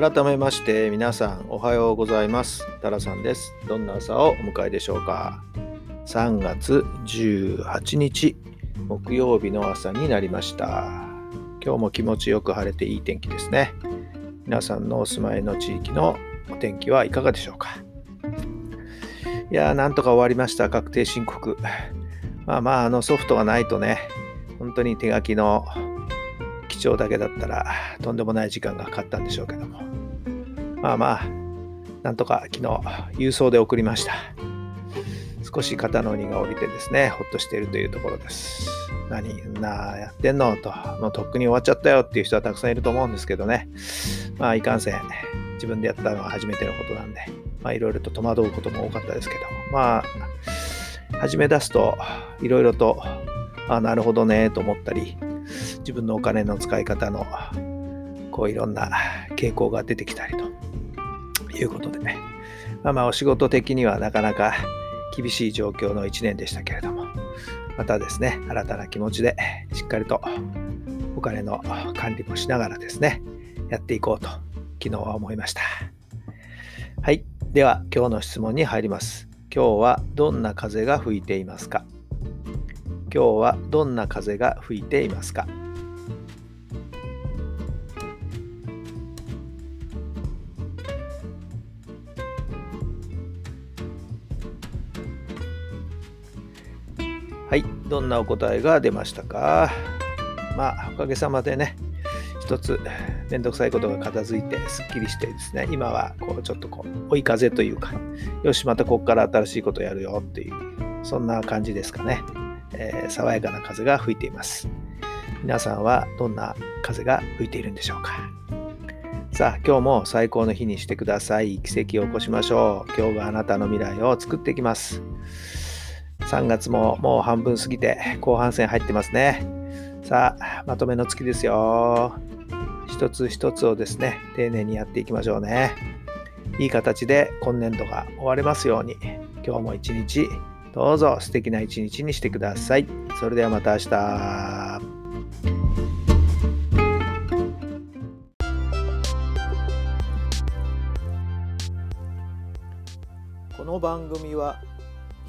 改めまして皆さんおはようございます。タラさんです。どんな朝をお迎えでしょうか。3月18日木曜日の朝になりました。今日も気持ちよく晴れていい天気ですね。皆さんのお住まいの地域のお天気はいかがでしょうか。いやーなんとか終わりました。確定申告。まあまああのソフトがないとね本当に手書きの記帳だけだったらとんでもない時間がかかったんでしょうけども。まあまあなんとか昨日郵送で送りました。少し肩の荷が下りてですねほっとしているというところです。何なやってんの？ともうとっくに終わっちゃったよっていう人はたくさんいると思うんですけどね。まあいかんせん自分でやったのは初めてのことなんで。まあいろいろと戸惑うことも多かったですけどまあ始め出すといろいろとあなるほどねと思ったり自分のお金の使い方のこういろんな傾向が出てきたりと。いうことで。ねまあまあお仕事的にはなかなか厳しい状況の1年でしたけれども。またですね新たな気持ちでしっかりとお金の管理もしながらですねやっていこうと昨日は思いました。はい。では今日の質問に入ります。今日はどんな風が吹いていますか？今日はどんな風が吹いていますか？はい、どんなお答えが出ましたか？まあ、おかげさまでね、一つめんどくさいことが片付いてすっきりしてですね、今はこうちょっとこう追い風というか、よし、またここから新しいことやるよっていう、そんな感じですかね。えー、爽やかな風が吹いています。皆さんはどんな風が吹いているんでしょうか？さあ、今日も最高の日にしてください。奇跡を起こしましょう。今日があなたの未来を作っていきます。3月ももう半分過ぎて後半戦入ってますね。さあ、まとめの月ですよ。一つ一つをですね、丁寧にやっていきましょうね。いい形で今年度が終われますように、今日も一日どうぞ素敵な一日にしてください。それではまた明日。この番組は